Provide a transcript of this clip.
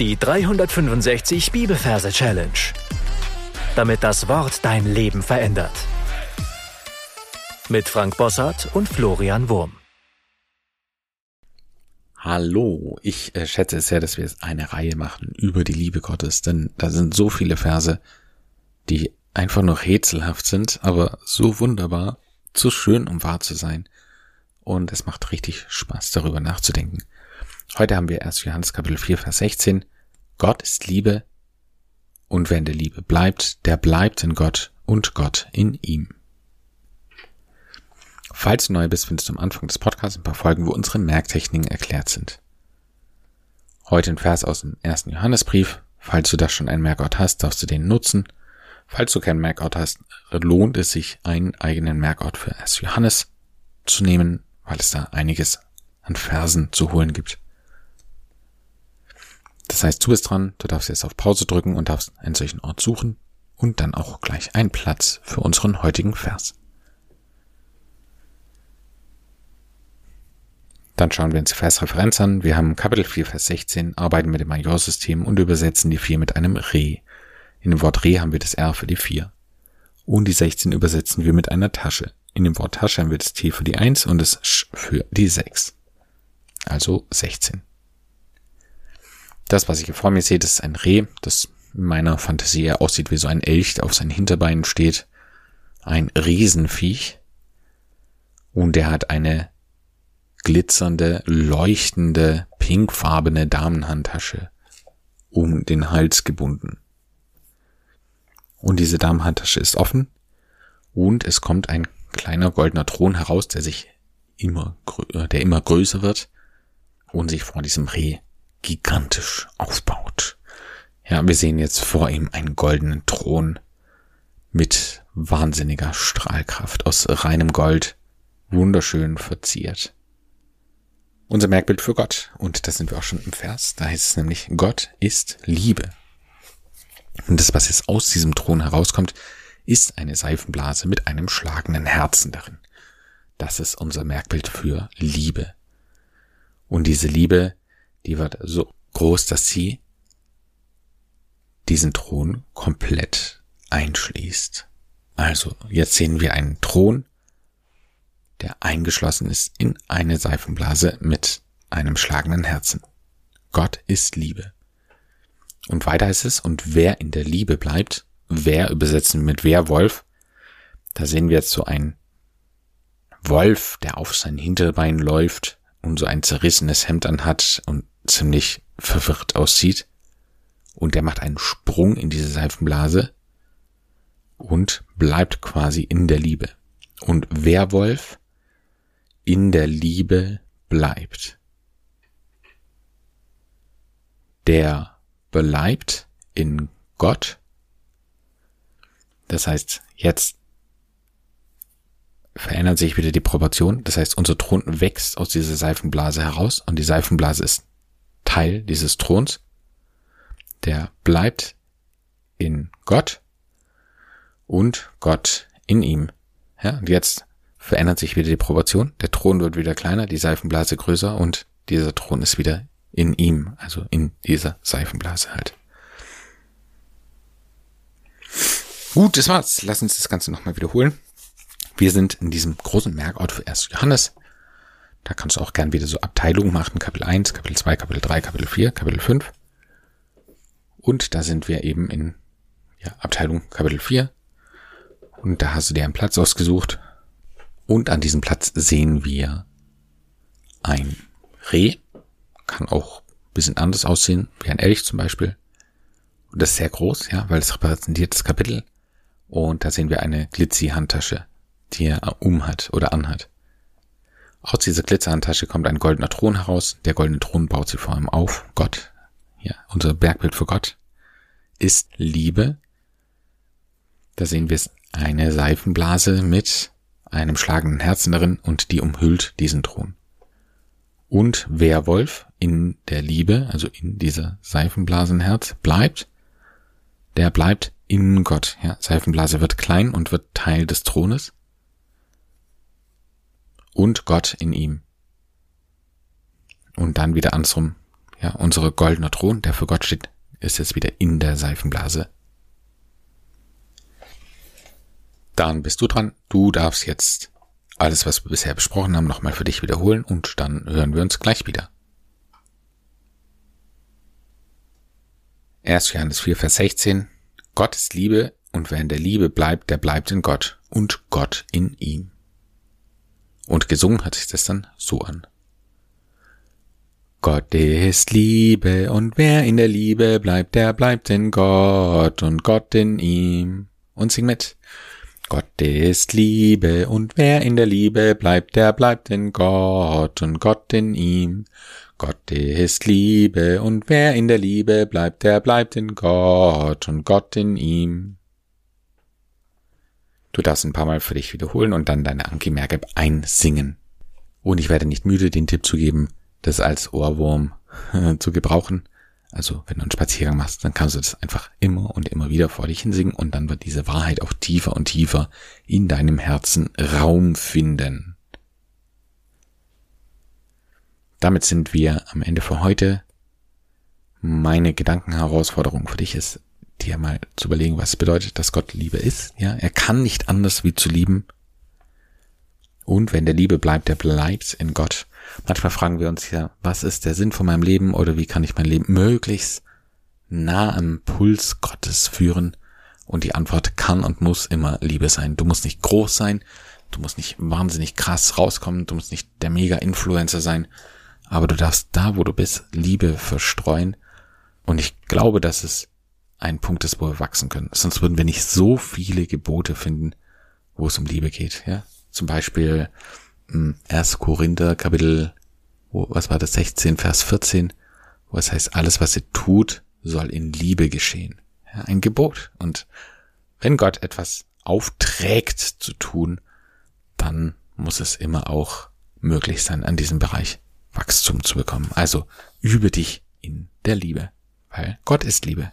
Die 365 Bibelverse Challenge. Damit das Wort dein Leben verändert. Mit Frank Bossart und Florian Wurm. Hallo, ich äh, schätze es sehr, dass wir eine Reihe machen über die Liebe Gottes, denn da sind so viele Verse, die einfach nur rätselhaft sind, aber so wunderbar, zu schön, um wahr zu sein. Und es macht richtig Spaß, darüber nachzudenken. Heute haben wir erst Johannes Kapitel 4, Vers 16. Gott ist Liebe und wer in der Liebe bleibt, der bleibt in Gott und Gott in ihm. Falls du neu bist, findest du am Anfang des Podcasts ein paar Folgen, wo unsere Merktechniken erklärt sind. Heute ein Vers aus dem ersten Johannesbrief. Falls du da schon einen Merkort hast, darfst du den nutzen. Falls du keinen Merkort hast, lohnt es sich, einen eigenen Merkort für 1. Johannes zu nehmen, weil es da einiges an Versen zu holen gibt. Das heißt, du bist dran, du darfst jetzt auf Pause drücken und darfst einen solchen Ort suchen und dann auch gleich einen Platz für unseren heutigen Vers. Dann schauen wir uns die Versreferenz an. Wir haben Kapitel 4, Vers 16, arbeiten mit dem Majorsystem und übersetzen die 4 mit einem Re. In dem Wort Re haben wir das R für die 4. Und die 16 übersetzen wir mit einer Tasche. In dem Wort Tasche haben wir das T für die 1 und das Sch für die 6. Also 16. Das, was ich hier vor mir sehe, das ist ein Reh, das in meiner Fantasie eher aussieht wie so ein Elch, der auf seinen Hinterbeinen steht. Ein Riesenviech. Und der hat eine glitzernde, leuchtende, pinkfarbene Damenhandtasche um den Hals gebunden. Und diese Damenhandtasche ist offen und es kommt ein kleiner goldener Thron heraus, der sich immer, äh, der immer größer wird und sich vor diesem Reh gigantisch aufbaut. Ja, wir sehen jetzt vor ihm einen goldenen Thron mit wahnsinniger Strahlkraft aus reinem Gold, wunderschön verziert. Unser Merkbild für Gott, und das sind wir auch schon im Vers, da heißt es nämlich, Gott ist Liebe. Und das, was jetzt aus diesem Thron herauskommt, ist eine Seifenblase mit einem schlagenden Herzen darin. Das ist unser Merkbild für Liebe. Und diese Liebe die wird so groß, dass sie diesen Thron komplett einschließt. Also, jetzt sehen wir einen Thron, der eingeschlossen ist in eine Seifenblase mit einem schlagenden Herzen. Gott ist Liebe. Und weiter ist es, und wer in der Liebe bleibt, wer übersetzen mit Werwolf, da sehen wir jetzt so einen Wolf, der auf sein Hinterbein läuft und so ein zerrissenes Hemd anhat und ziemlich verwirrt aussieht. Und der macht einen Sprung in diese Seifenblase und bleibt quasi in der Liebe. Und Werwolf in der Liebe bleibt. Der bleibt in Gott. Das heißt, jetzt verändert sich wieder die Proportion. Das heißt, unser Thron wächst aus dieser Seifenblase heraus und die Seifenblase ist Teil dieses Throns, der bleibt in Gott und Gott in ihm. Ja, und jetzt verändert sich wieder die Proportion. Der Thron wird wieder kleiner, die Seifenblase größer und dieser Thron ist wieder in ihm, also in dieser Seifenblase halt. Gut, das war's. Lass uns das Ganze nochmal wiederholen. Wir sind in diesem großen Merkort für 1. Johannes. Da kannst du auch gern wieder so Abteilungen machen, Kapitel 1, Kapitel 2, Kapitel 3, Kapitel 4, Kapitel 5. Und da sind wir eben in ja, Abteilung Kapitel 4. Und da hast du dir einen Platz ausgesucht. Und an diesem Platz sehen wir ein Reh. Kann auch ein bisschen anders aussehen, wie ein Elch zum Beispiel. Und das ist sehr groß, ja, weil es repräsentiert das Kapitel. Und da sehen wir eine Glitzy-Handtasche, die er umhat oder anhat. Aus dieser Glitzerhandtasche kommt ein goldener Thron heraus. Der goldene Thron baut sie vor allem auf. Gott, ja, unser Bergbild für Gott, ist Liebe. Da sehen wir es eine Seifenblase mit einem schlagenden Herzen darin und die umhüllt diesen Thron. Und Werwolf in der Liebe, also in dieser Seifenblasenherz, bleibt, der bleibt in Gott. Ja, Seifenblase wird klein und wird Teil des Thrones und Gott in ihm. Und dann wieder andersrum, Ja, unsere goldene Thron, der für Gott steht, ist jetzt wieder in der Seifenblase. Dann bist du dran. Du darfst jetzt alles, was wir bisher besprochen haben, nochmal für dich wiederholen und dann hören wir uns gleich wieder. 1. Johannes 4, Vers 16. Gott ist Liebe und wer in der Liebe bleibt, der bleibt in Gott und Gott in ihm. Und gesungen hat sich das dann so an. Gott ist Liebe und wer in der Liebe bleibt, der bleibt in Gott und Gott in ihm. Und sing mit. Gott ist Liebe und wer in der Liebe bleibt, der bleibt in Gott und Gott in ihm. Gott ist Liebe und wer in der Liebe bleibt, der bleibt in Gott und Gott in ihm. Du darfst ein paar Mal für dich wiederholen und dann deine Anki Merke einsingen. Und ich werde nicht müde, den Tipp zu geben, das als Ohrwurm zu gebrauchen. Also wenn du einen Spaziergang machst, dann kannst du das einfach immer und immer wieder vor dich hinsingen und dann wird diese Wahrheit auch tiefer und tiefer in deinem Herzen Raum finden. Damit sind wir am Ende für heute. Meine Gedankenherausforderung für dich ist, dir mal zu überlegen, was bedeutet, dass Gott Liebe ist. Ja, er kann nicht anders wie zu lieben. Und wenn der Liebe bleibt, der bleibt in Gott. Manchmal fragen wir uns ja, was ist der Sinn von meinem Leben oder wie kann ich mein Leben möglichst nah am Puls Gottes führen? Und die Antwort kann und muss immer Liebe sein. Du musst nicht groß sein, du musst nicht wahnsinnig krass rauskommen, du musst nicht der Mega-Influencer sein, aber du darfst da, wo du bist, Liebe verstreuen. Und ich glaube, dass es ein Punkt ist, wo wir wachsen können. Sonst würden wir nicht so viele Gebote finden, wo es um Liebe geht. Ja, zum Beispiel 1. Hm, Korinther Kapitel, was war das, 16, Vers 14, wo es heißt, alles, was ihr tut, soll in Liebe geschehen. Ja, ein Gebot. Und wenn Gott etwas aufträgt zu tun, dann muss es immer auch möglich sein, an diesem Bereich Wachstum zu bekommen. Also übe dich in der Liebe, weil Gott ist Liebe.